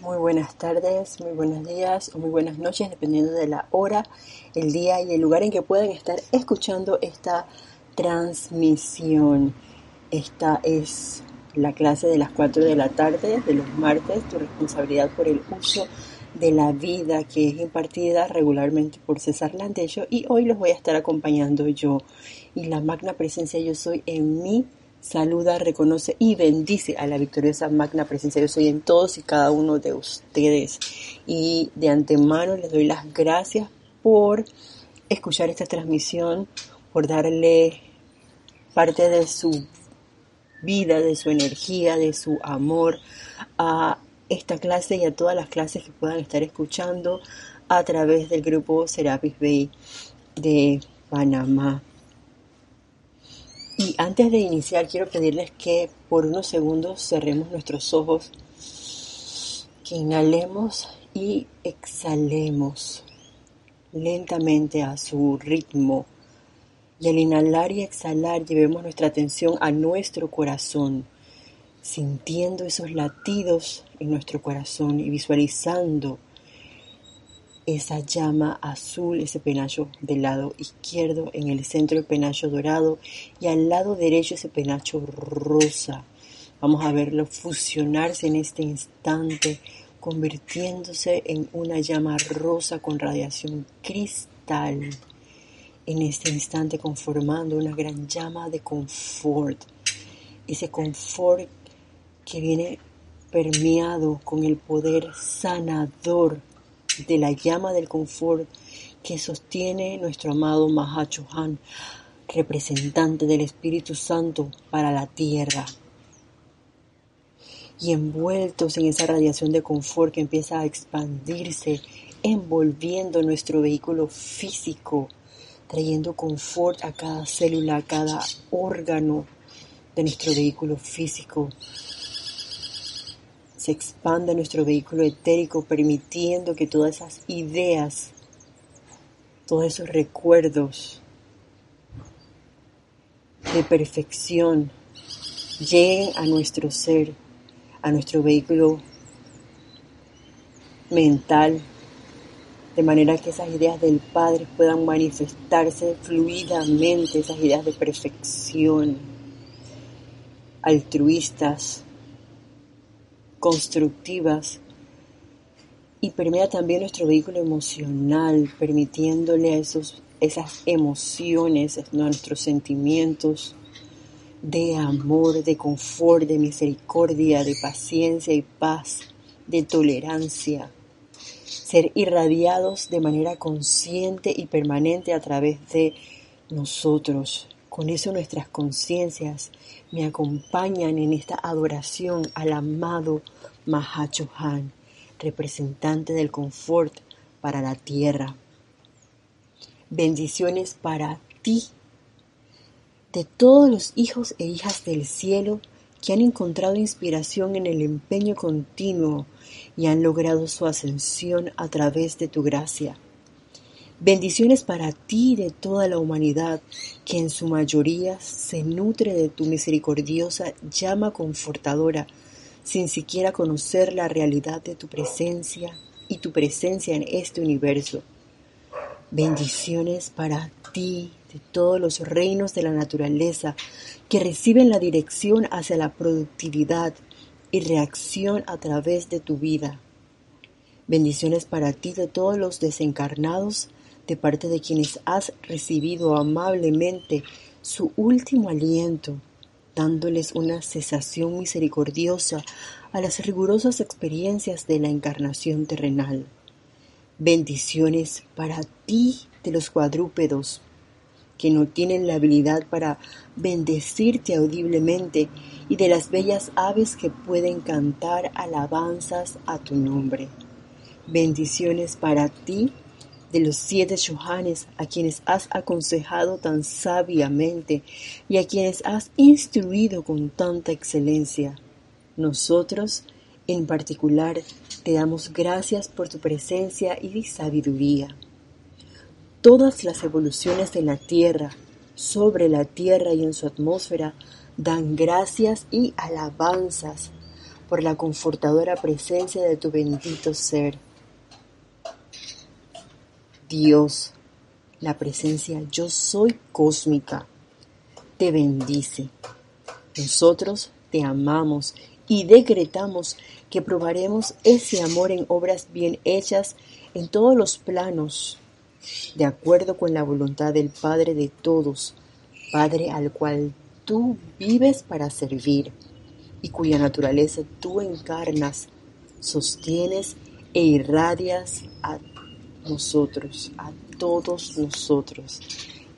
muy buenas tardes, muy buenos días o muy buenas noches, dependiendo de la hora, el día y el lugar en que puedan estar escuchando esta transmisión. Esta es la clase de las 4 de la tarde de los martes, tu responsabilidad por el uso de la vida que es impartida regularmente por César Landello y hoy los voy a estar acompañando yo y la magna presencia yo soy en mí saluda, reconoce y bendice a la victoriosa magna presencia yo soy en todos y cada uno de ustedes y de antemano les doy las gracias por escuchar esta transmisión por darle parte de su vida, de su energía, de su amor a esta clase y a todas las clases que puedan estar escuchando a través del grupo Serapis Bay de Panamá. Y antes de iniciar, quiero pedirles que por unos segundos cerremos nuestros ojos, que inhalemos y exhalemos lentamente a su ritmo. Y al inhalar y exhalar llevemos nuestra atención a nuestro corazón, sintiendo esos latidos en nuestro corazón y visualizando esa llama azul, ese penacho del lado izquierdo, en el centro el penacho dorado y al lado derecho ese penacho rosa. Vamos a verlo fusionarse en este instante, convirtiéndose en una llama rosa con radiación cristal en este instante conformando una gran llama de confort. Ese confort que viene permeado con el poder sanador de la llama del confort que sostiene nuestro amado Mahachohan, representante del Espíritu Santo para la tierra. Y envueltos en esa radiación de confort que empieza a expandirse, envolviendo nuestro vehículo físico, trayendo confort a cada célula, a cada órgano de nuestro vehículo físico. Se expande nuestro vehículo etérico permitiendo que todas esas ideas, todos esos recuerdos de perfección lleguen a nuestro ser, a nuestro vehículo mental, de manera que esas ideas del Padre puedan manifestarse fluidamente, esas ideas de perfección, altruistas, constructivas, y permea también nuestro vehículo emocional, permitiéndole a esos, esas emociones, nuestros sentimientos de amor, de confort, de misericordia, de paciencia y paz, de tolerancia, ser irradiados de manera consciente y permanente a través de nosotros. Con eso nuestras conciencias me acompañan en esta adoración al amado Mahachohan, representante del confort para la tierra. Bendiciones para ti, de todos los hijos e hijas del cielo que han encontrado inspiración en el empeño continuo y han logrado su ascensión a través de tu gracia. Bendiciones para ti de toda la humanidad, que en su mayoría se nutre de tu misericordiosa llama confortadora, sin siquiera conocer la realidad de tu presencia y tu presencia en este universo. Bendiciones para ti de todos los reinos de la naturaleza, que reciben la dirección hacia la productividad y reacción a través de tu vida. Bendiciones para ti de todos los desencarnados de parte de quienes has recibido amablemente su último aliento, dándoles una cesación misericordiosa a las rigurosas experiencias de la encarnación terrenal. Bendiciones para ti de los cuadrúpedos, que no tienen la habilidad para bendecirte audiblemente, y de las bellas aves que pueden cantar alabanzas a tu nombre. Bendiciones para ti de los siete Johanes a quienes has aconsejado tan sabiamente y a quienes has instruido con tanta excelencia. Nosotros, en particular, te damos gracias por tu presencia y sabiduría. Todas las evoluciones de la Tierra, sobre la Tierra y en su atmósfera, dan gracias y alabanzas por la confortadora presencia de tu bendito ser. Dios, la presencia yo soy cósmica, te bendice. Nosotros te amamos y decretamos que probaremos ese amor en obras bien hechas en todos los planos, de acuerdo con la voluntad del Padre de todos, Padre al cual tú vives para servir y cuya naturaleza tú encarnas, sostienes e irradias a nosotros, a todos nosotros.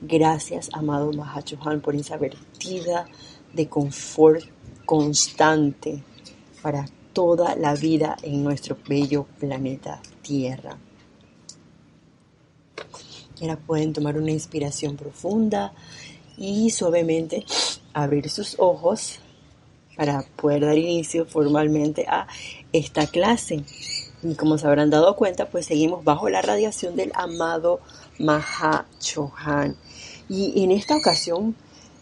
Gracias, amado Mahachohan, por esa vertida de confort constante para toda la vida en nuestro bello planeta Tierra. Ahora pueden tomar una inspiración profunda y suavemente abrir sus ojos para poder dar inicio formalmente a esta clase. Y como se habrán dado cuenta, pues seguimos bajo la radiación del amado Maha Chohan. Y en esta ocasión,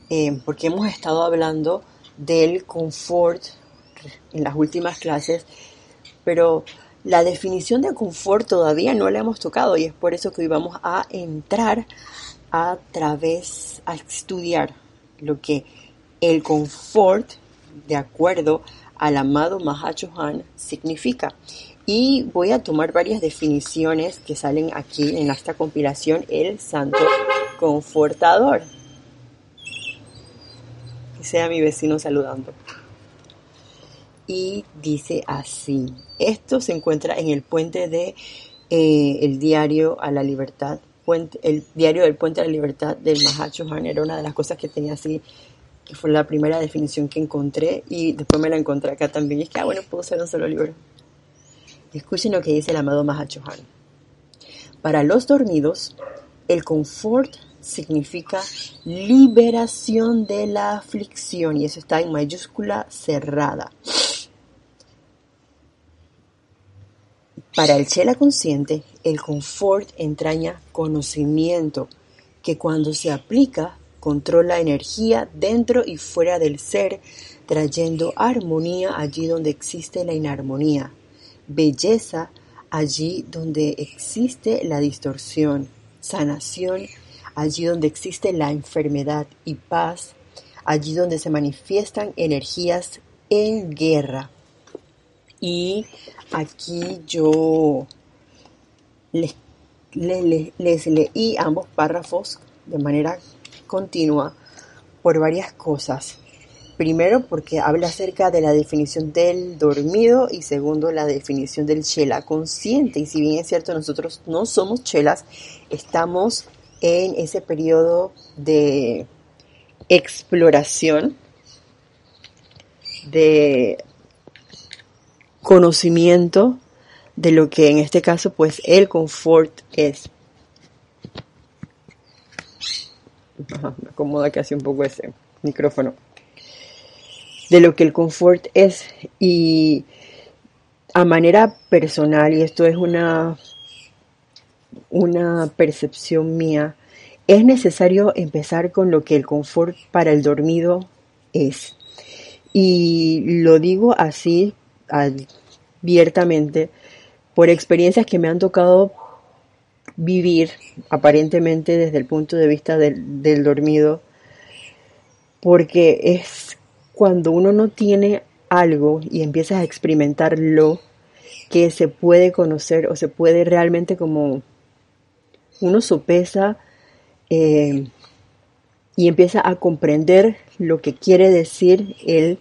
eh, porque hemos estado hablando del confort en las últimas clases, pero la definición de confort todavía no la hemos tocado y es por eso que hoy vamos a entrar a través, a estudiar lo que el confort, de acuerdo al amado Mahachohan, significa. Y voy a tomar varias definiciones que salen aquí en esta compilación, el Santo Confortador. Que sea mi vecino saludando. Y dice así, esto se encuentra en el puente de eh, el diario a la libertad, el diario del puente a la libertad del Mahachohan era una de las cosas que tenía así que fue la primera definición que encontré y después me la encontré acá también. Y es que, ah, bueno, puedo ser un solo libro. Escuchen lo que dice el amado Mahachohan. Para los dormidos, el confort significa liberación de la aflicción y eso está en mayúscula cerrada. Para el Chela consciente, el confort entraña conocimiento que cuando se aplica controla energía dentro y fuera del ser, trayendo armonía allí donde existe la inarmonía belleza allí donde existe la distorsión, sanación allí donde existe la enfermedad y paz allí donde se manifiestan energías en guerra. Y aquí yo les, les leí ambos párrafos de manera continua por varias cosas. Primero, porque habla acerca de la definición del dormido y segundo, la definición del chela consciente. Y si bien es cierto, nosotros no somos chelas, estamos en ese periodo de exploración, de conocimiento de lo que en este caso pues el confort es. me acomoda casi un poco ese micrófono de lo que el confort es y a manera personal, y esto es una, una percepción mía, es necesario empezar con lo que el confort para el dormido es. Y lo digo así abiertamente por experiencias que me han tocado vivir aparentemente desde el punto de vista del, del dormido, porque es cuando uno no tiene algo y empiezas a experimentarlo que se puede conocer o se puede realmente como uno sopesa eh, y empieza a comprender lo que quiere decir el,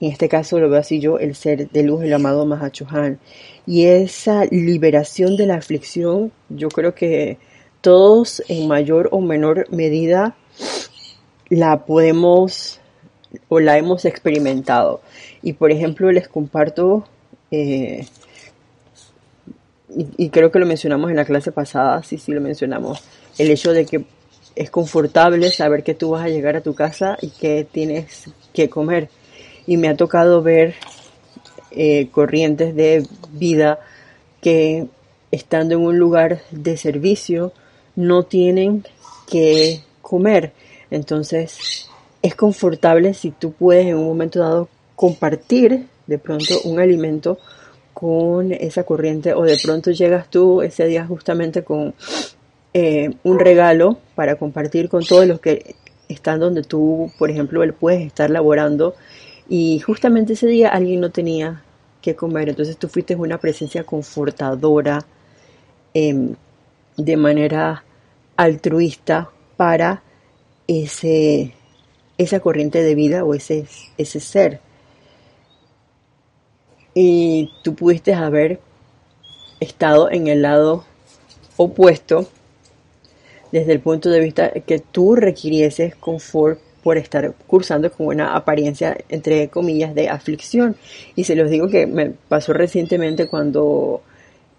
en este caso lo veo así yo, el ser de luz, el amado Mahachohan. Y esa liberación de la aflicción, yo creo que todos en mayor o menor medida la podemos o la hemos experimentado. Y por ejemplo, les comparto, eh, y, creo que lo mencionamos en la clase pasada, sí, sí lo mencionamos, el hecho de que es confortable saber que tú vas a llegar a tu casa y que tienes que comer. Y me ha tocado ver eh, corrientes de vida que estando en un lugar de servicio no tienen que comer. Entonces, es confortable si tú puedes en un momento dado compartir de pronto un alimento con esa corriente o de pronto llegas tú ese día justamente con eh, un regalo para compartir con todos los que están donde tú, por ejemplo, él puedes estar laborando y justamente ese día alguien no tenía que comer, entonces tú fuiste una presencia confortadora em, de manera altruista para ese, esa corriente de vida o ese, ese ser. Y tú pudiste haber estado en el lado opuesto desde el punto de vista que tú requirieses confort por estar cursando con una apariencia, entre comillas, de aflicción. Y se los digo que me pasó recientemente cuando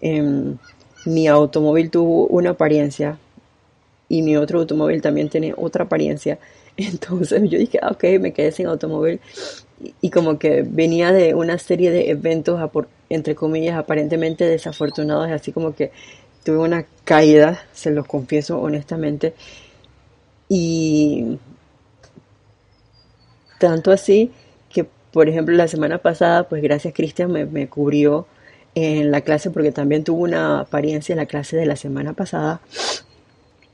em, mi automóvil tuvo una apariencia y mi otro automóvil también tiene otra apariencia. Entonces yo dije, ah, ok, me quedé sin automóvil. Y, como que venía de una serie de eventos, entre comillas, aparentemente desafortunados, así como que tuve una caída, se los confieso honestamente. Y tanto así que, por ejemplo, la semana pasada, pues gracias Cristian me, me cubrió en la clase porque también tuvo una apariencia en la clase de la semana pasada.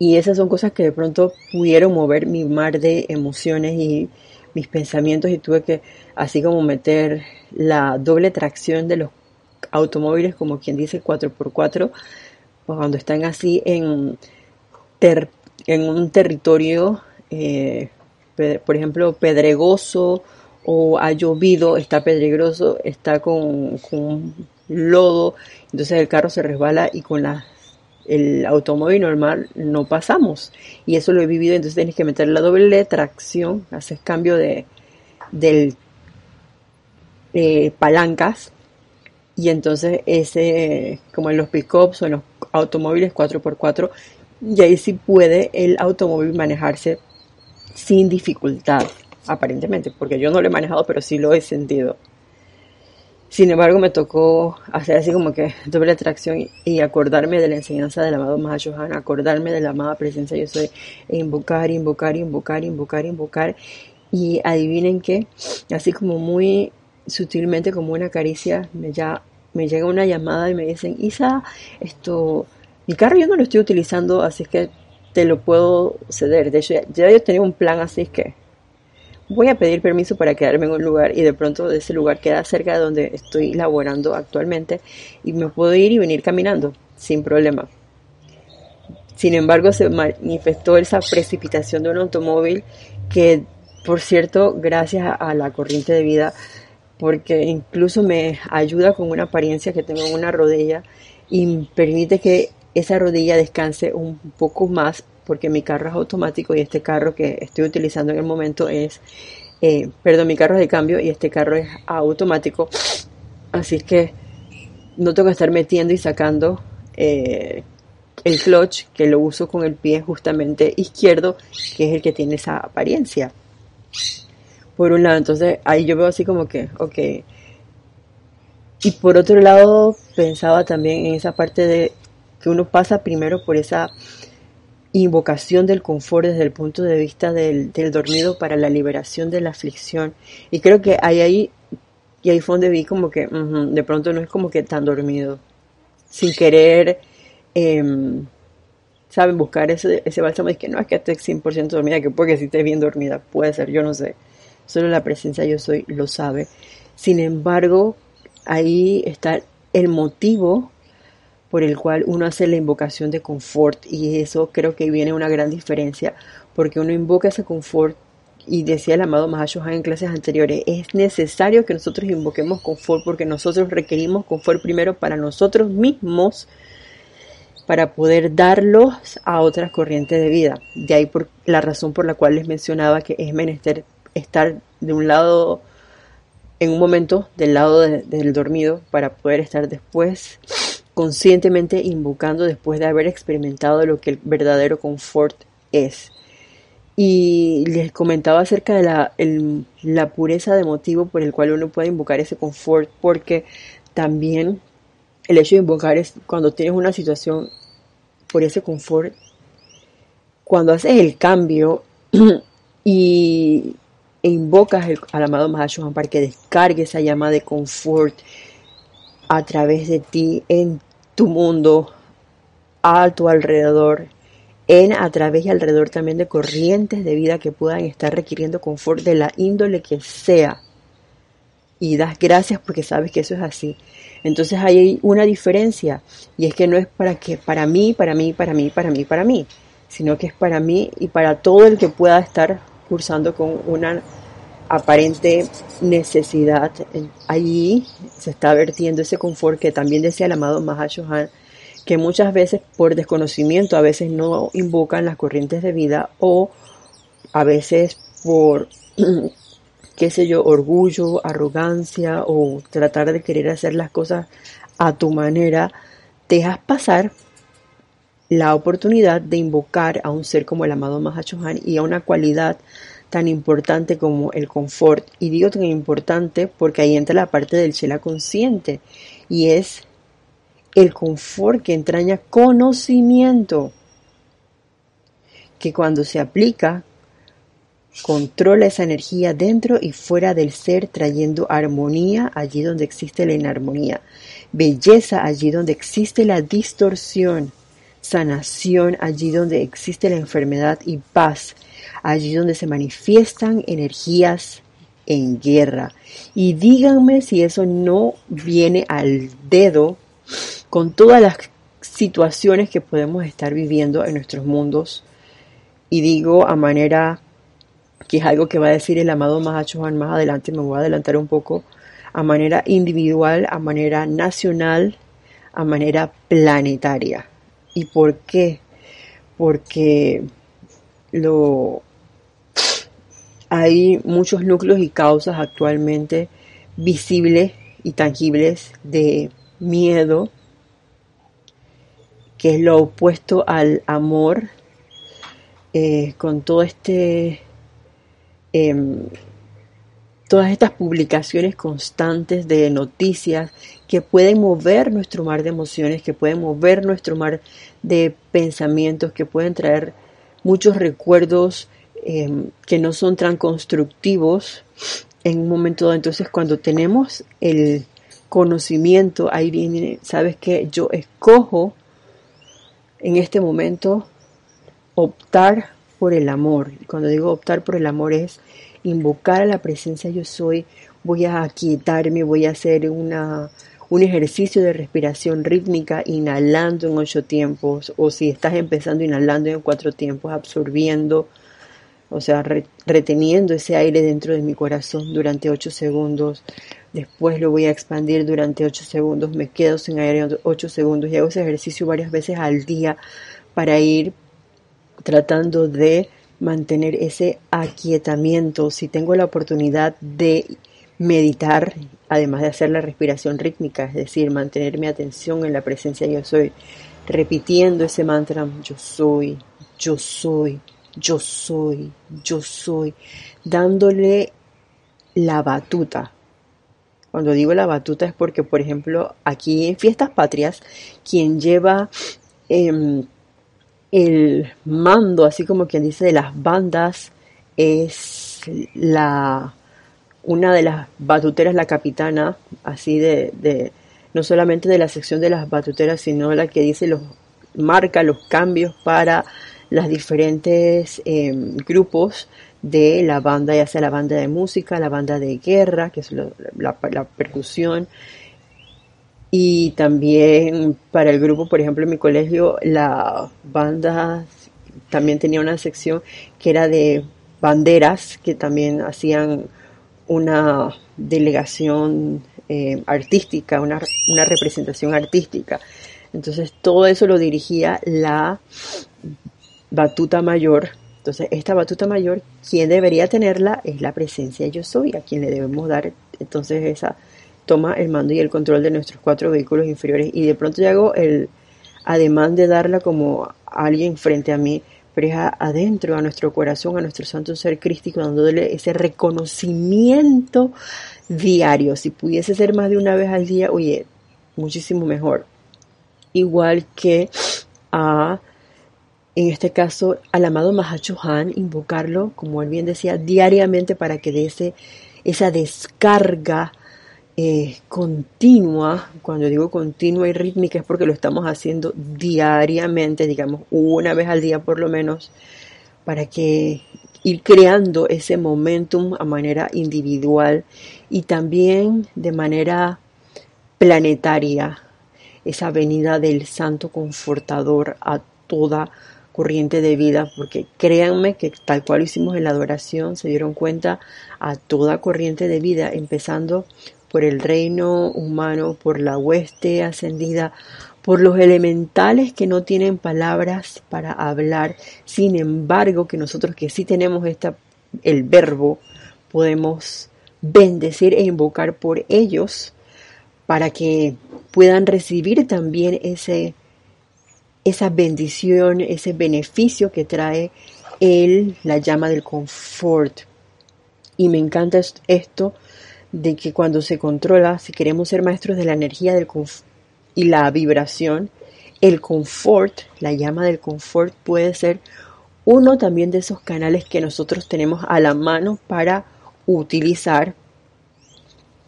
Y esas son cosas que de pronto pudieron mover mi mar de emociones y mis pensamientos y tuve que así como meter la doble tracción de los automóviles, como quien dice 4x4, pues cuando están así en, en un territorio, eh, por ejemplo, pedregoso o ha llovido, está pedregoso, está con, con lodo, entonces el carro se resbala y con la, el automóvil normal no pasamos. Y eso lo he vivido, entonces tienes que meter la doble tracción, haces cambio de del eh, palancas y entonces ese, como en los pickups o en los automóviles 4x4, y ahí sí puede el automóvil manejarse sin dificultad, aparentemente, porque yo no lo he manejado, pero sí lo he sentido. Sin embargo, me tocó hacer así como que doble atracción y acordarme de la enseñanza del amado Mahashohan, acordarme de la amada presencia yo soy, e invocar, invocar, invocar, invocar, invocar. Y adivinen que, así como muy sutilmente, como una caricia, me, ya, me llega una llamada y me dicen, Isa, esto, mi carro yo no lo estoy utilizando, así que te lo puedo ceder. De hecho, ya, yo tenía un plan así que voy a pedir permiso para quedarme en un lugar y de pronto ese lugar queda cerca de donde estoy laborando actualmente y me puedo ir y venir caminando sin problema. Sin embargo, se manifestó esa precipitación de un automóvil que, por cierto, gracias a la corriente de vida, porque incluso me ayuda con una apariencia que tengo en una rodilla y permite que esa rodilla descanse un poco más porque mi carro es automático y este carro que estoy utilizando en el momento es, eh, perdón, mi carro es de cambio y este carro es automático. Así que no tengo que estar metiendo y sacando eh, el clutch que lo uso con el pie justamente izquierdo, que es el que tiene esa apariencia. Por un lado, entonces ahí yo veo así como que, ok. Y por otro lado, pensaba también en esa parte de que uno pasa primero por esa invocación del confort desde el punto de vista del, dormido para la liberación de la aflicción. Y creo que ahí, ahí, y ahí fue donde vi como que de pronto no es como que tan dormido. Sin querer, eh, ¿saben? Buscar ese, ese bálsamo y que no es que esté 100% dormida, que puede que si esté bien dormida, puede ser, yo no sé. Solo la presencia yo soy lo sabe. Sin embargo, ahí está el motivo por el cual uno hace la invocación de confort y eso creo que viene una gran diferencia porque uno invoca ese confort y decía el amado Mahashohan en clases anteriores, es necesario que nosotros invoquemos confort porque nosotros requerimos confort primero para nosotros mismos para poder darlos a otras corrientes de vida. De ahí por la razón por la cual les mencionaba que es menester estar de un lado en un momento del lado del dormido para poder estar después conscientemente invocando después de haber experimentado lo que el verdadero confort es. Y les comentaba acerca de la, la pureza de motivo por el cual uno puede invocar ese confort, porque también el hecho de invocar es cuando tienes una situación por ese confort, cuando haces el cambio y e invocas al amado Mahashohan para que descargue esa llama de confort a través de ti en tu mundo, a tu alrededor, en a través y alrededor también de corrientes de vida que puedan estar requiriendo confort de la índole que sea. Y das gracias porque sabes que eso es así. Entonces hay una diferencia y es que no es para que para mí, para mí, para mí, para mí, para mí, sino que es para mí y para todo el que pueda estar cursando con una aparente necesidad. Allí se está vertiendo ese confort que también decía el amado Mahashohan, que muchas veces por desconocimiento a veces no invocan las corrientes de vida o a veces por qué sé yo, orgullo, arrogancia o tratar de querer hacer las cosas a tu manera, dejas pasar la oportunidad de invocar a un ser como el amado Mahachohan y a una cualidad tan importante como el confort. Y digo tan importante porque ahí entra la parte del Shela consciente y es el confort que entraña conocimiento, que cuando se aplica Controla esa energía dentro y fuera del ser, trayendo armonía allí donde existe la inarmonía, belleza allí donde existe la distorsión, sanación allí donde existe la enfermedad y paz allí donde se manifiestan energías en guerra. Y díganme si eso no viene al dedo con todas las situaciones que podemos estar viviendo en nuestros mundos. Y digo a manera que es algo que va a decir el amado Mahachohan más adelante, me voy a adelantar un poco, a manera individual, a manera nacional, a manera planetaria. ¿Y por qué? Porque lo, hay muchos núcleos y causas actualmente visibles y tangibles de miedo, que es lo opuesto al amor, eh, con todo este Em, todas estas publicaciones constantes de noticias que pueden mover nuestro mar de emociones, que pueden mover nuestro mar de pensamientos, que pueden traer muchos recuerdos em, que no son tan constructivos en un momento dado. Entonces, cuando tenemos el conocimiento, ahí viene, sabes que yo escojo en este momento optar por el amor. Cuando digo optar por el amor es invocar a la presencia yo soy, voy a aquietarme, voy a hacer una, un ejercicio de respiración rítmica inhalando en ocho tiempos o si estás empezando inhalando en cuatro tiempos, absorbiendo, o sea, reteniendo ese aire dentro de mi corazón durante ocho segundos. Después lo voy a expandir durante ocho segundos, me quedo sin aire ocho segundos y hago ese ejercicio varias veces al día para ir tratando de mantener ese aquietamiento. Si tengo la oportunidad de meditar, además de hacer la respiración rítmica, es decir, mantener mi atención en la presencia yo soy, repitiendo ese mantra yo soy, yo soy, yo soy, yo soy, dándole la batuta. Cuando digo la batuta es porque, por ejemplo, aquí en Fiestas Patrias, quien lleva em, el mando, así como quien dice, de las bandas es la una de las batuteras, la capitana, así de, de no solamente de la sección de las batuteras, sino la que dice los marca los cambios para los diferentes em, grupos de la banda, ya sea la banda de música, la banda de guerra, que es la, percusión, y también para el grupo, por ejemplo, en mi colegio, la banda también tenía una sección que era de banderas, que también hacían una delegación eh, artística, una, una representación artística. Entonces todo eso lo dirigía la batuta mayor. Entonces esta batuta mayor, quien debería tenerla es la presencia yo soy, a quien le debemos dar entonces esa toma el mando y el control de nuestros cuatro vehículos inferiores y de pronto yo hago el ademán de darla como a alguien frente a mí, pero es adentro, a nuestro corazón, a nuestro santo ser crístico, dándole ese reconocimiento diario. Si pudiese ser más de una vez al día, oye, muchísimo mejor. Igual que a en este caso al amado Mahachohan, invocarlo, como él bien decía, diariamente para que dé ese, esa descarga eh, continua, cuando digo continua y rítmica es porque lo estamos haciendo diariamente, digamos una vez al día por lo menos, para que ir creando ese momentum a manera individual y también de manera planetaria, esa venida del Santo Confortador a toda corriente de vida, porque créanme que tal cual hicimos en la adoración, se dieron cuenta a toda corriente de vida, empezando por el reino humano, por la hueste ascendida, por los elementales que no tienen palabras para hablar, sin embargo que nosotros que sí tenemos esta, el verbo, podemos bendecir e invocar por ellos para que puedan recibir también ese, esa bendición, ese beneficio que trae el, la llama del confort. Y me encanta esto de que cuando se controla, si queremos ser maestros de la energía del y la vibración, el confort, la llama del confort puede ser uno también de esos canales que nosotros tenemos a la mano para utilizar.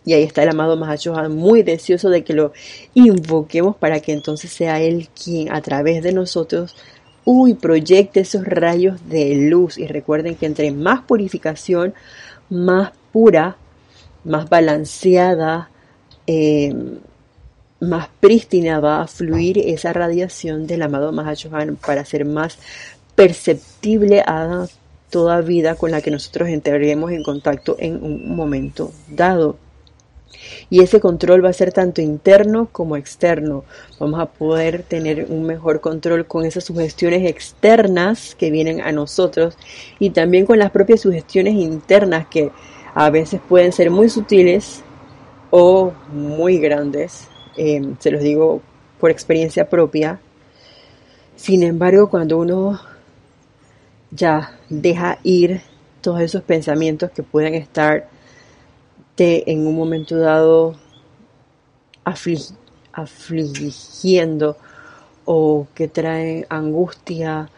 Y ahí está el amado Mahashohan muy deseoso de que lo invoquemos para que entonces sea Él quien a través de nosotros uy, proyecte esos rayos de luz. Y recuerden que entre más purificación, más pura más balanceada, eh, más prístina va a fluir esa radiación del amado Mahashohan para ser más perceptible a toda vida con la que nosotros entraremos en contacto en un momento dado. Y ese control va a ser tanto interno como externo. Vamos a poder tener un mejor control con esas sugestiones externas que vienen a nosotros y también con las propias sugestiones internas que a veces pueden ser muy sutiles o muy grandes, em, se los digo por experiencia propia. Sin embargo, cuando uno ya deja ir todos esos pensamientos que pueden estar en un momento dado afligiendo o que traen angustia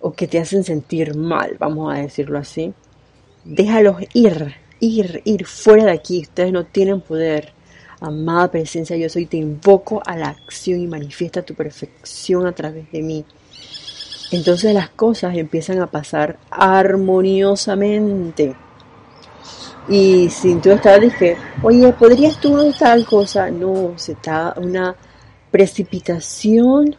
o que te hacen sentir mal, vamos a decirlo así, déjalos ir, ir, ir fuera de aquí. Ustedes no tienen poder. Amada presencia, yo soy, te invoco a la acción y manifiesta tu perfección a través de mí. Entonces las cosas empiezan a pasar armoniosamente. Y si tú estabas, dije, oye, ¿podrías tú tal cosa? No, se está una precipitación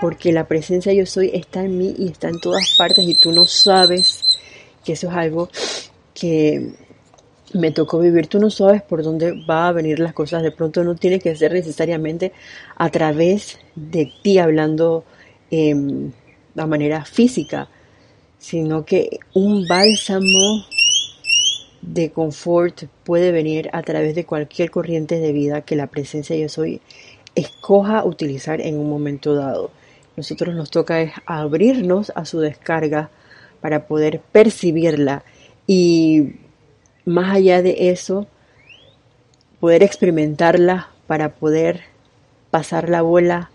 porque la presencia yo soy está en mí y está en todas partes y tú no sabes que eso es algo que me tocó vivir, tú no sabes por dónde va a venir las cosas, de pronto no tiene que ser necesariamente a través de ti hablando de manera física, sino que un bálsamo de confort puede venir a través de cualquier corriente de vida que la presencia yo soy escoja utilizar en un momento dado. Nosotros nos toca es abrirnos a su descarga para poder percibirla y más allá de eso, poder experimentarla para poder pasar la bola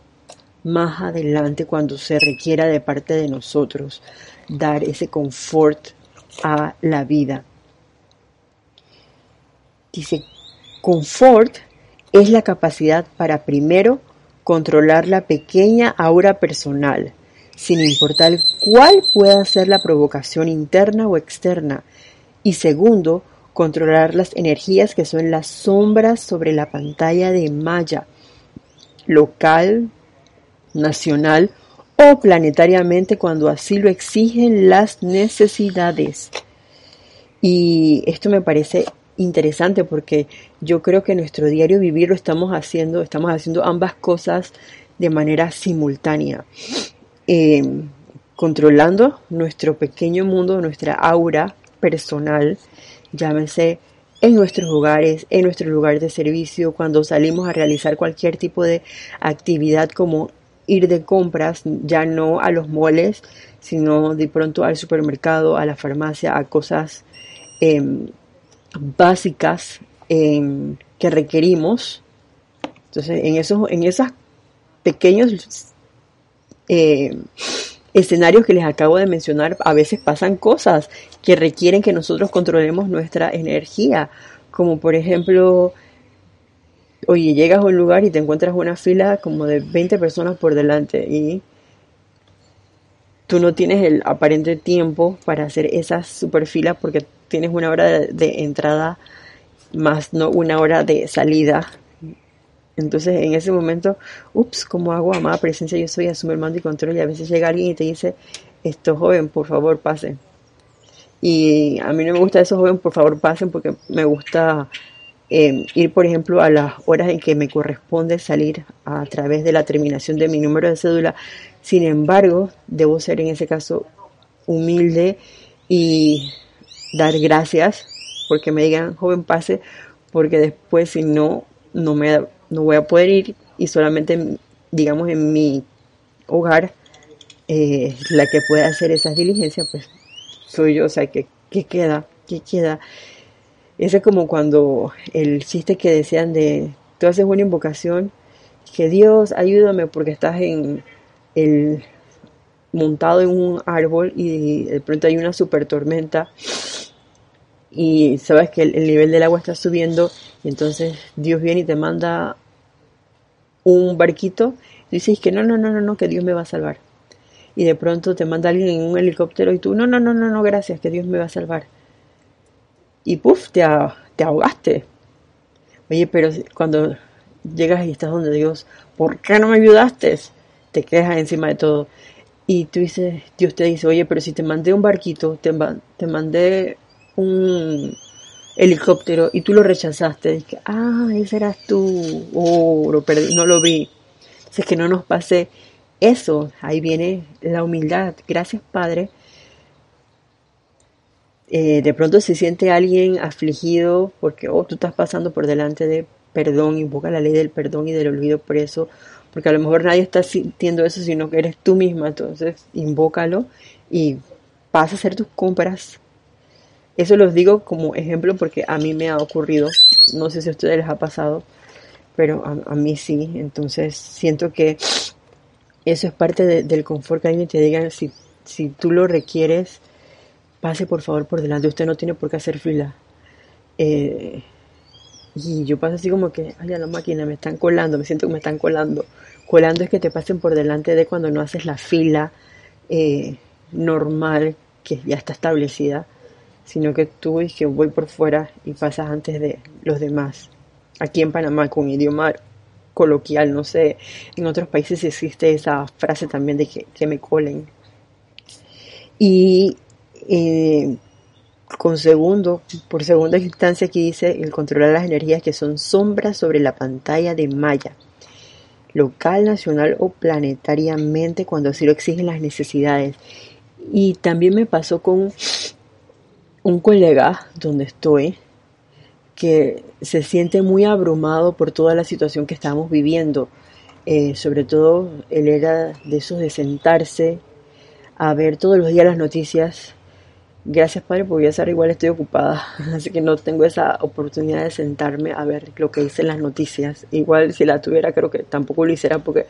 más adelante cuando se requiera de parte de nosotros dar ese confort a la vida. Dice, confort es la capacidad para primero controlar la pequeña aura personal, sin importar cuál pueda ser la provocación interna o externa, y segundo, controlar las energías que son las sombras sobre la pantalla de malla, local, nacional o planetariamente cuando así lo exigen las necesidades. Y esto me parece interesante porque yo creo que nuestro diario vivir lo estamos haciendo, estamos haciendo ambas cosas de manera simultánea. Em, controlando nuestro pequeño mundo, nuestra aura personal llámese en nuestros hogares, en nuestro lugar de servicio, cuando salimos a realizar cualquier tipo de actividad como ir de compras, ya no a los moles, sino de pronto al supermercado, a la farmacia, a cosas em, básicas em, que requerimos. Entonces, en esos, en esos pequeños em, escenarios que les acabo de mencionar, a veces pasan cosas que requieren que nosotros controlemos nuestra energía, como por ejemplo, oye, llegas a un lugar y te encuentras una fila como de 20 personas por delante y tú no tienes el aparente tiempo para hacer esas super filas porque tienes una hora de, entrada más no una hora de salida. Entonces en ese momento, ups, ¿cómo hago? Amada presencia, yo soy, asume el mando y control y a veces llega alguien y te dice, esto joven, por favor, pase. Y a mí no me gusta eso, joven, por favor, pasen porque me gusta eh, ir, por ejemplo, a las horas en que me corresponde salir a través de la terminación de mi número de cédula. Sin embargo, debo ser en ese caso humilde y dar gracias porque me digan, joven, pase, porque después si no, no, me, no voy a poder ir y solamente, digamos, en mi hogar, eh, la que puede hacer esas diligencias, pues soy yo, o sea, que ¿qué queda? ¿Qué queda? Ese es como cuando el chiste que decían de, tú haces una invocación, que Dios ayúdame porque estás en el montado en un árbol y de pronto hay una super tormenta y sabes que el, nivel del agua está subiendo y entonces Dios viene y te manda un barquito y dices que no, no, no, no, no, que Dios me va a salvar. Y de pronto te manda alguien en un helicóptero y tú, no, no, no, no, no, gracias, que Dios me va a salvar. Y puff, te, te ahogaste. Oye, pero cuando llegas y estás donde Dios, ¿por qué no me ayudaste? Te quejas encima de todo. Y tú dices, Dios te dice, oye, pero si te mandé un barquito, te, te mandé un helicóptero y tú lo rechazaste. Dije, ah, ese eras tú. Oh, lo perdí, no lo vi. es que no nos pase eso. Ahí viene la humildad. Gracias, Padre. Eh, de pronto se siente alguien afligido porque, oh, tú estás pasando por delante de perdón, invoca la ley del perdón y del olvido por eso, porque a lo mejor nadie está sintiendo eso, sino que eres tú misma, entonces invócalo y pasa a hacer tus compras eso los digo como ejemplo porque a mí me ha ocurrido, no sé si a ustedes les ha pasado, pero a, mí sí, entonces siento que eso es parte del confort que alguien te diga, si, si tú lo requieres, pase por favor por delante, usted no tiene por qué hacer fila. Eh, y yo paso así como que, ay, a la máquina, me están colando, me siento que me están colando. Colando es que te pasen por delante de cuando no haces la fila eh, normal que ya está establecida sino que tú y que voy por fuera y pasas antes de los demás. Aquí en Panamá, con idioma coloquial, no sé, en otros países existe esa frase también de que, me colen. Y eh, con segundo, por segunda instancia aquí dice el controlar las energías que son sombras sobre la pantalla de malla, local, nacional o planetariamente cuando así lo exigen las necesidades. Y también me pasó con un colega donde estoy que se siente muy abrumado por toda la situación que estamos viviendo. Eh, sobre todo, él era de esos de sentarse a ver todos los días las noticias. Gracias, Padre, porque ya igual estoy ocupada, así que no tengo esa oportunidad de sentarme a ver lo que dicen las noticias. Igual si la tuviera, creo que tampoco lo hiciera porque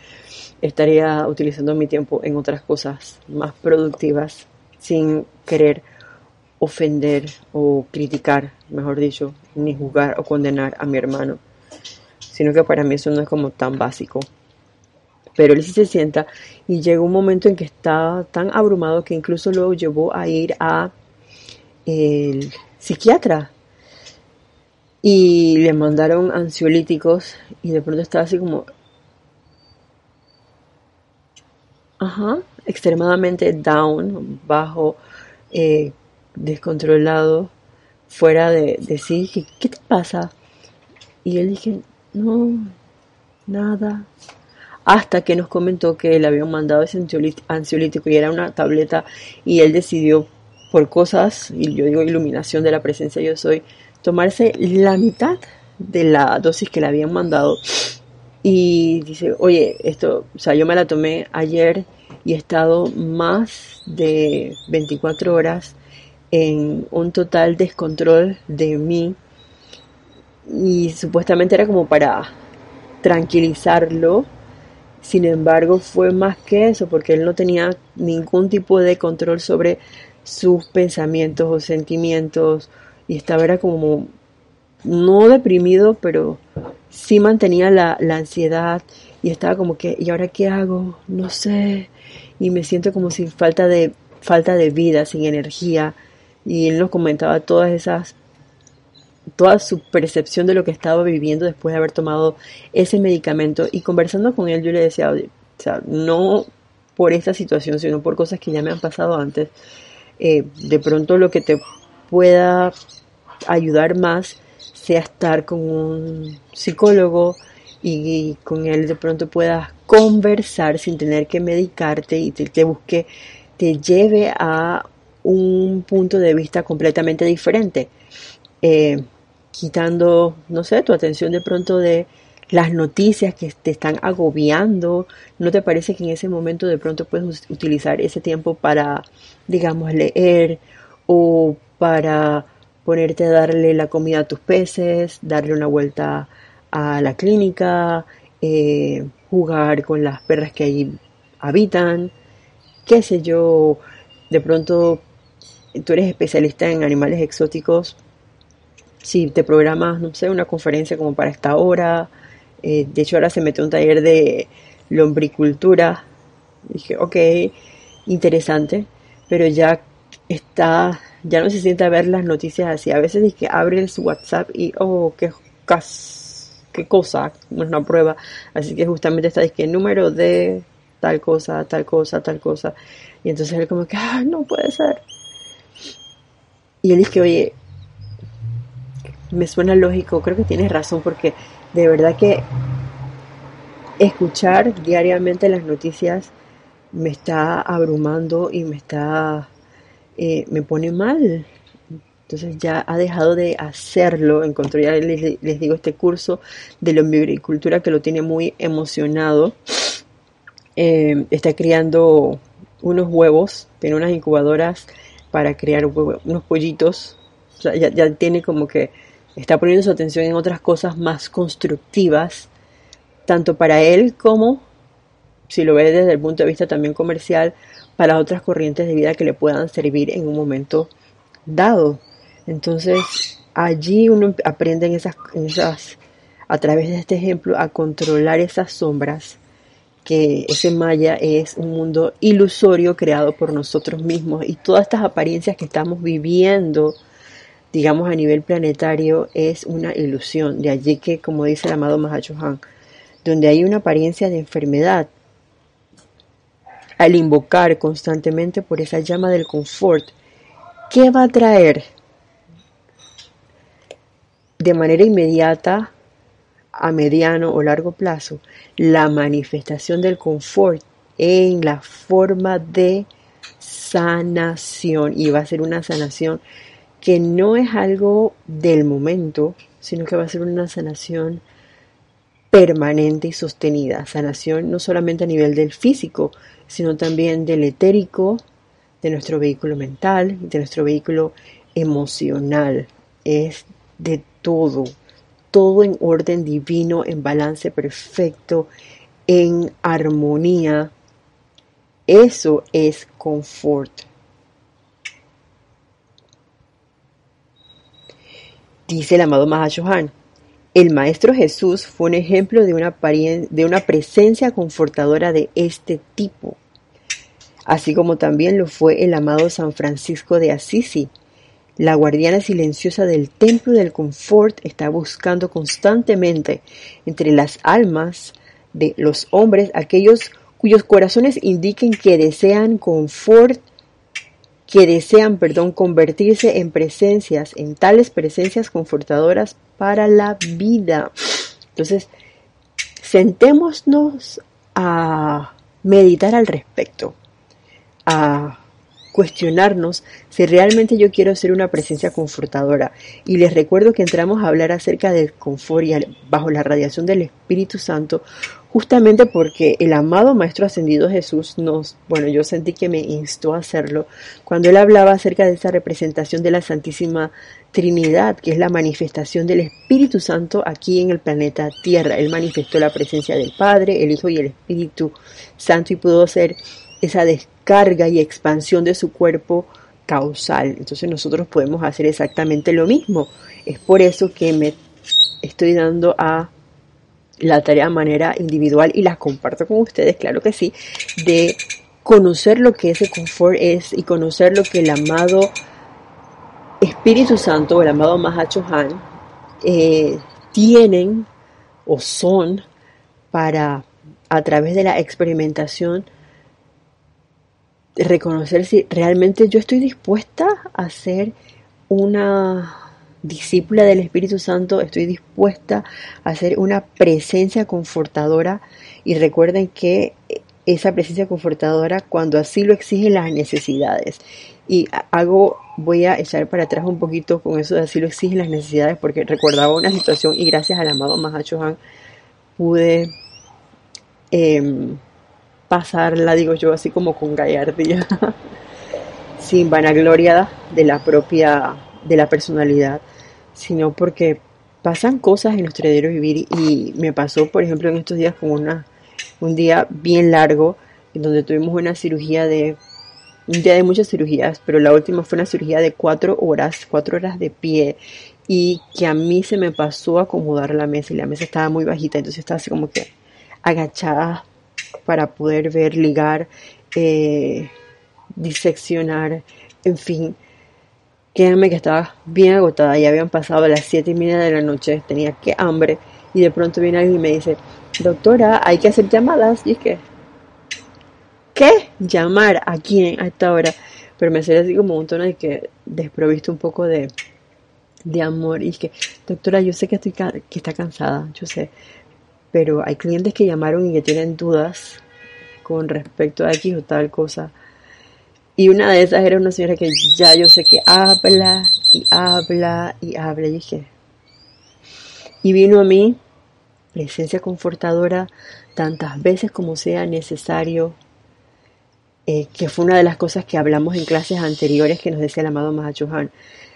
estaría utilizando mi tiempo en otras cosas más productivas sin querer ofender o criticar, mejor dicho, ni juzgar o condenar a mi hermano, sino que para mí eso no es como tan básico. Pero él sí se sienta y llegó un momento en que estaba tan abrumado que incluso lo llevó a ir a el psiquiatra y le mandaron ansiolíticos y de pronto estaba así como ajá, extremadamente down, bajo, eh, descontrolado, fuera de, sí, dije, ¿qué te pasa? Y él dije, no, nada. Hasta que nos comentó que le habían mandado ese ansiolítico y era una tableta y él decidió por cosas, y yo digo iluminación de la presencia yo soy, tomarse la mitad de la dosis que le habían mandado. Y dice, oye, esto, o sea, yo me la tomé ayer y he estado más de 24 horas en un total descontrol de mí y supuestamente era como para tranquilizarlo Sin embargo, fue más que eso, porque él no tenía ningún tipo de control sobre sus pensamientos o sentimientos y estaba era como no deprimido, pero sí mantenía la, la ansiedad y estaba como que, ¿y ahora qué hago? No sé. Y me siento como sin falta de, falta de vida, sin energía. Y él nos comentaba todas esas toda su percepción de lo que estaba viviendo después de haber tomado ese medicamento. Y conversando con él yo le decía, o sea, no por esta situación, sino por cosas que ya me han pasado antes, eh, de pronto lo que te pueda ayudar más sea estar con un psicólogo y, con él de pronto puedas conversar sin tener que medicarte y te, te busque, te lleve a un punto de vista completamente diferente. Eh, quitando, no sé, tu atención de pronto de las noticias que te están agobiando. ¿No te parece que en ese momento de pronto puedes utilizar ese tiempo para, digamos, leer o para ponerte a darle la comida a tus peces, darle una vuelta a la clínica, eh, jugar con las perras que allí habitan, qué sé yo, de pronto tú eres especialista en animales exóticos, si te programas, no sé, una conferencia como para esta hora, eh, de hecho ahora se mete un taller de lombricultura, dije, ok, interesante, pero ya está, ya no se siente a ver las noticias así, a veces es que abre su WhatsApp y, oh, qué, qué cosa, no es una prueba, así que justamente está, es que número de tal cosa, tal cosa, tal cosa, y entonces él como que, ah, no puede ser. Y él dice, oye, me suena lógico, creo que tienes razón porque de verdad que escuchar diariamente las noticias me está abrumando y me está eh, me pone mal entonces ya ha dejado de hacerlo encontré ya les, digo este curso de la agricultura que lo tiene muy emocionado eh, está criando unos huevos tiene unas incubadoras para crear unos pollitos sea, ya tiene como que está poniendo su atención en otras cosas más constructivas, tanto para él como, si lo ve desde el punto de vista también comercial, para otras corrientes de vida que le puedan servir en un momento dado. Entonces, allí uno aprende en esas, esas, a través de este ejemplo, a controlar esas sombras, que ese Maya es un mundo ilusorio creado por nosotros mismos y todas estas apariencias que estamos viviendo digamos a nivel planetario, es una ilusión. De allí que, como dice el amado Mahachohan, donde hay una apariencia de enfermedad, al invocar constantemente por esa llama del confort, ¿qué va a traer de manera inmediata, a mediano o largo plazo, la manifestación del confort en la forma de sanación? Y va a ser una sanación que no es algo del momento, sino que va a ser una sanación permanente y sostenida. Sanación no solamente a nivel del físico, sino también del etérico, de nuestro vehículo mental, de nuestro vehículo emocional. Es de todo, todo en orden divino, en balance perfecto, en armonía. Eso es confort. Dice el amado Mahashohan, el Maestro Jesús fue un ejemplo de una, de una presencia confortadora de este tipo, así como también lo fue el amado San Francisco de Assisi. La guardiana silenciosa del templo del confort está buscando constantemente entre las almas de los hombres aquellos cuyos corazones indiquen que desean confort que desean, perdón, convertirse en presencias, en tales presencias confortadoras para la vida. Entonces, sentémonos a meditar al respecto, cuestionarnos si realmente yo quiero ser una presencia confortadora. Y les recuerdo que entramos a hablar acerca del confort y bajo la radiación del Espíritu Santo justamente porque el amado Maestro Ascendido Jesús nos, bueno, yo sentí que me instó a hacerlo cuando él hablaba acerca de esa representación de la Santísima Trinidad, que es la manifestación del Espíritu Santo aquí en el planeta Tierra. Él manifestó la presencia del Padre, el Hijo y el Espíritu Santo y pudo hacer esa descarga y expansión de su cuerpo causal. Entonces nosotros podemos hacer exactamente lo mismo. Es por eso que me estoy dando a la tarea de manera individual y las comparto con ustedes, claro que sí, de conocer lo que ese confort es y conocer lo que el amado Espíritu Santo o el amado Mahacho Han eh, tienen o son para a través de la experimentación reconocer si realmente yo estoy dispuesta a ser una discípula del Espíritu Santo, estoy dispuesta a ser una presencia confortadora y recuerden que esa presencia confortadora cuando así lo exigen las necesidades. Y hago, voy a echar para atrás un poquito con eso de así lo exigen las necesidades porque recordaba una situación y gracias al amado Mahachohan pude em, pasarla, digo yo, así como con gallardía, sin vanagloria de la propia, de la personalidad, sino porque pasan cosas en nuestro diario vivir y me pasó, por ejemplo, en estos días con una, un día bien largo, en donde tuvimos una cirugía de, un día de muchas cirugías, pero la última fue una cirugía de cuatro horas, cuatro horas de pie, y que a mí se me pasó a acomodar la mesa y la mesa estaba muy bajita, entonces estaba así como que agachada para poder ver, ligar, eh, diseccionar, en fin. Créanme que estaba bien agotada, ya habían pasado las siete y media de la noche, tenía que hambre y de pronto viene alguien y me dice, doctora, hay que hacer llamadas. Y es que, ¿qué? ¿Llamar a quién a esta hora? Pero me sale así como un tono de que desprovisto un poco de, de amor. Y es que, doctora, yo sé que, estoy, que está cansada, yo sé, pero hay clientes que llamaron y que tienen dudas con respecto a X o tal cosa. Y una de esas era una señora que ya yo sé que habla y habla y habla. Y dije, y vino a mí presencia confortadora tantas veces como sea necesario, eh, que fue una de las cosas que hablamos en clases anteriores que nos decía el amado Mahachohan.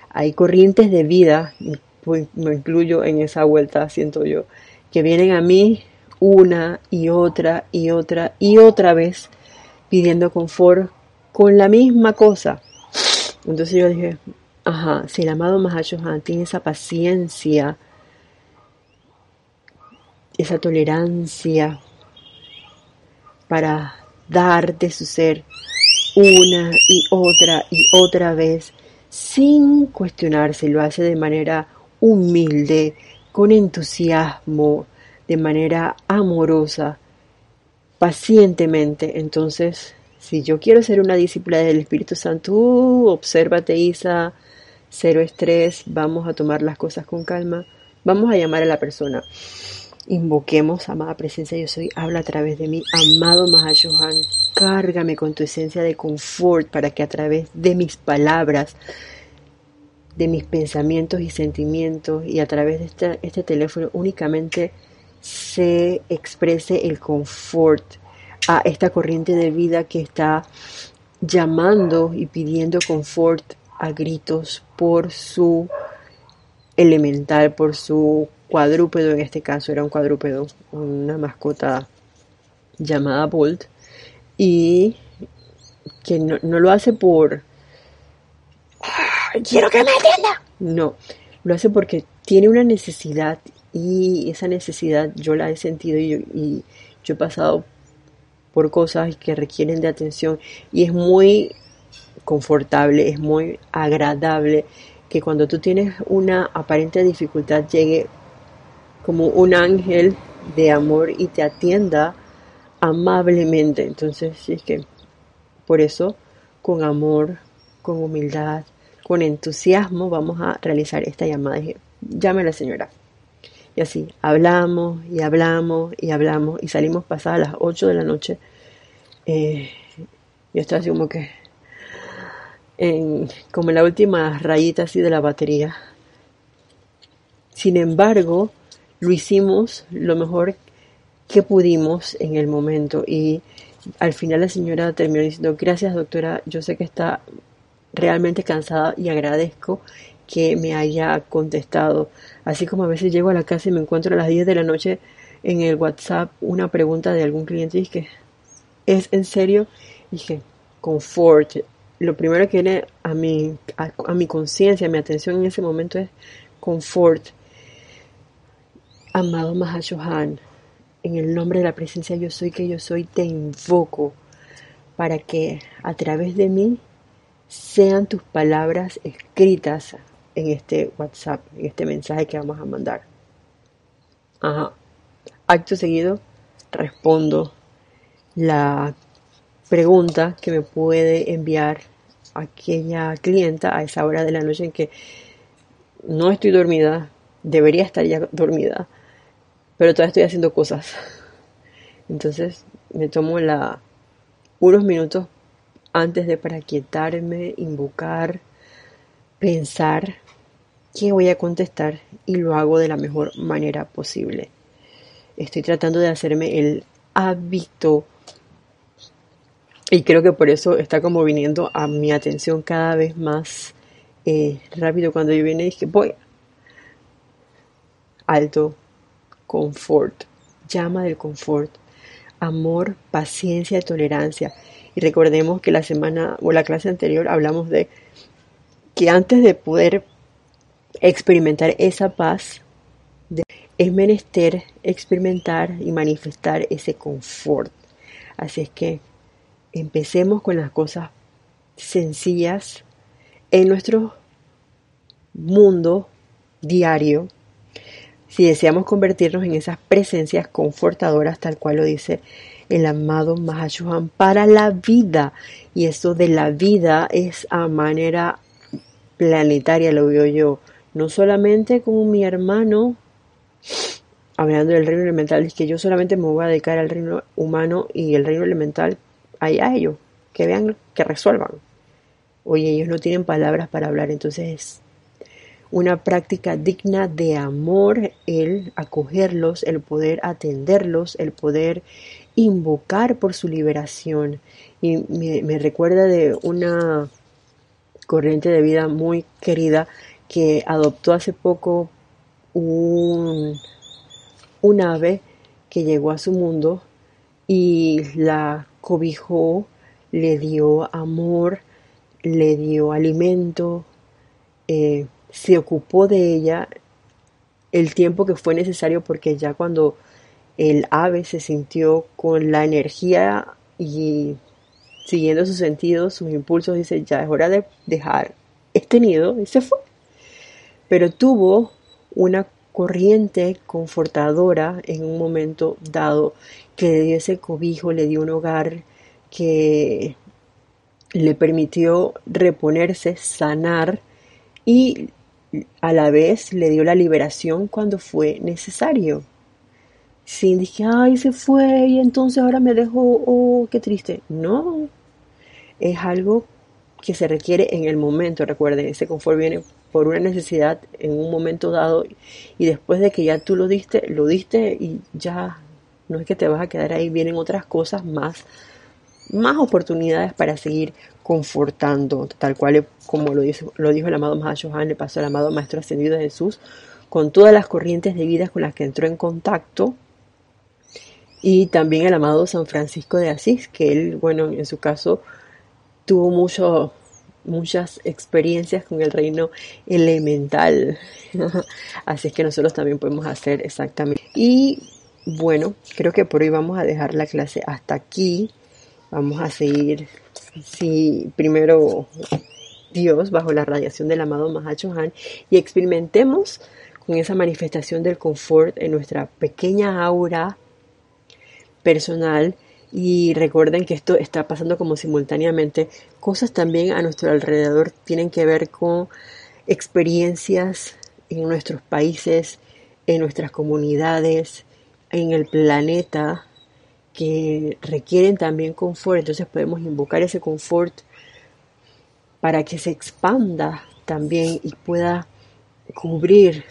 Hay corrientes de vida, pues, me incluyo en esa vuelta, siento yo, que vienen a mí una y otra y otra y otra vez pidiendo confort con la misma cosa. Entonces yo dije, ajá, si el amado Mahashohan tiene esa paciencia, esa tolerancia para dar de su ser una y otra y otra vez sin cuestionarse, lo hace de manera humilde, con entusiasmo, de manera amorosa, pacientemente. Entonces, si yo quiero ser una discípula del Espíritu Santo, uh, obsérvate Isa, cero estrés, vamos a tomar las cosas con calma, vamos a llamar a la persona. Invoquemos, amada presencia, yo soy, habla a través de mí, amado Mahashohan, cárgame con tu esencia de confort para que a través de mis palabras de mis pensamientos y sentimientos y a través de este, teléfono únicamente se exprese el confort a esta corriente de vida que está llamando y pidiendo confort a gritos por su elemental, por su cuadrúpedo, en este caso era un cuadrúpedo, una mascota llamada Bolt, y que no, no lo hace por quiero que me atienda. No, lo hace porque tiene una necesidad y esa necesidad yo la he sentido y yo, he pasado por cosas que requieren de atención y es muy confortable, es muy agradable que cuando tú tienes una aparente dificultad llegue como un ángel de amor y te atienda amablemente. Entonces, es que por eso, con amor, con humildad, con entusiasmo vamos a realizar esta llamada. llame a la señora. Y así, hablamos y hablamos y hablamos y salimos pasadas las 8 de la noche. Eh, yo estaba así como que en, como en la última rayita así de la batería. Sin embargo, lo hicimos lo mejor que pudimos en el momento y al final la señora terminó diciendo gracias doctora, yo sé que está realmente cansada y agradezco que me haya contestado. Así como a veces llego a la casa y me encuentro a las 10 de la noche en el WhatsApp una pregunta de algún cliente y dije, ¿es en serio? Dije, confort. Lo primero que viene a mi, a, mi conciencia, a mi atención en ese momento es confort. Amado Mahashohan, en el nombre de la presencia yo soy que yo soy, te invoco para que a través de mí sean tus palabras escritas en este WhatsApp, en este mensaje que vamos a mandar. Ajá. Acto seguido, respondo la pregunta que me puede enviar aquella clienta a esa hora de la noche en que no estoy dormida, debería estar ya dormida, pero todavía estoy haciendo cosas. Entonces me tomo unos minutos antes de para quietarme, invocar, pensar qué voy a contestar y lo hago de la mejor manera posible. Estoy tratando de hacerme el hábito. Y creo que por eso está como viniendo a mi atención cada vez más eh, rápido cuando yo viene y dije voy alto. Confort. Llama del confort. Amor paciencia tolerancia y recordemos que la semana o la clase anterior hablamos de que antes de poder experimentar esa paz, es menester experimentar y manifestar ese confort. Así es que empecemos con las cosas sencillas en nuestro mundo diario. Si deseamos convertirnos en esas presencias confortadoras, tal cual lo dice el amado Mahashohan, para la vida. Y eso de la vida es a manera planetaria, lo veo yo no solamente como mi hermano, hablando del reino elemental, es que yo solamente me voy a dedicar al reino humano y el reino elemental, ahí a ellos, que vean, que resuelvan. Oye, ellos no tienen palabras para hablar, entonces es una práctica digna de amor el acogerlos, el poder atenderlos, el poder invocar por su liberación. Y me, recuerda de una corriente de vida muy querida que adoptó hace poco un, un ave que llegó a su mundo y la cobijó, le dio amor, le dio alimento, eh, se ocupó de ella el tiempo que fue necesario porque ya cuando el ave se sintió con la energía y siguiendo sus sentidos, sus impulsos, dice, ya es hora de dejar este nido y se fue pero tuvo una corriente confortadora en un momento dado que le dio ese cobijo, le dio un hogar que le permitió reponerse, sanar y a la vez le dio la liberación cuando fue necesario. Sin dije, ay, se fue y entonces ahora me dejó, oh, qué triste. No, es algo que se requiere en el momento. Recuerden, ese confort viene por una necesidad en un momento dado y después de que ya tú lo diste, lo diste y ya no es que te vas a quedar ahí, vienen otras cosas más, más oportunidades para seguir confortando, tal cual como lo dijo, lo dijo el amado Mahashohan, le pasó al amado Maestro Ascendido de Jesús, con todas las corrientes de vida con las que entró en contacto, y también el amado San Francisco de Asís, que él, bueno, en su caso, tuvo mucho, muchas experiencias con el reino elemental. Así es que nosotros también podemos hacer exactamente. Y bueno, creo que por hoy vamos a dejar la clase hasta aquí. Vamos a seguir, si primero Dios, bajo la radiación del amado Mahacho Han, y experimentemos con esa manifestación del confort en nuestra pequeña aura personal y recuerden que esto está pasando como simultáneamente. Cosas también a nuestro alrededor tienen que ver con experiencias en nuestros países, en nuestras comunidades, en el planeta, que requieren también confort. Entonces podemos invocar ese confort para que se expanda también y pueda cubrir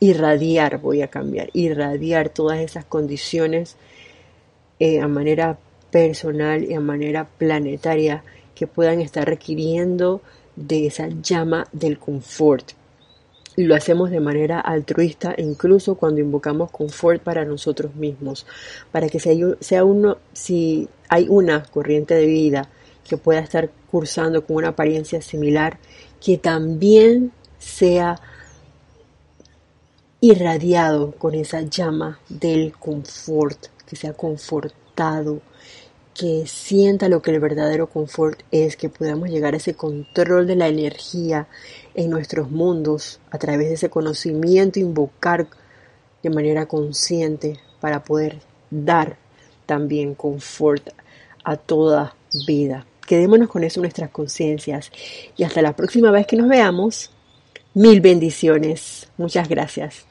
irradiar, voy a cambiar, irradiar todas esas condiciones eh, a manera personal y a manera planetaria que puedan estar requiriendo de esa llama del confort. Lo hacemos de manera altruista, incluso cuando invocamos confort para nosotros mismos, para que sea uno, si hay una corriente de vida que pueda estar cursando con una apariencia similar, que también sea irradiado con esa llama del confort, que sea confortado, que sienta lo que el verdadero confort es, que podamos llegar a ese control de la energía en nuestros mundos a través de ese conocimiento, invocar de manera consciente para poder dar también confort a toda vida. Quedémonos con eso en nuestras conciencias y hasta la próxima vez que nos veamos, mil bendiciones. Muchas gracias.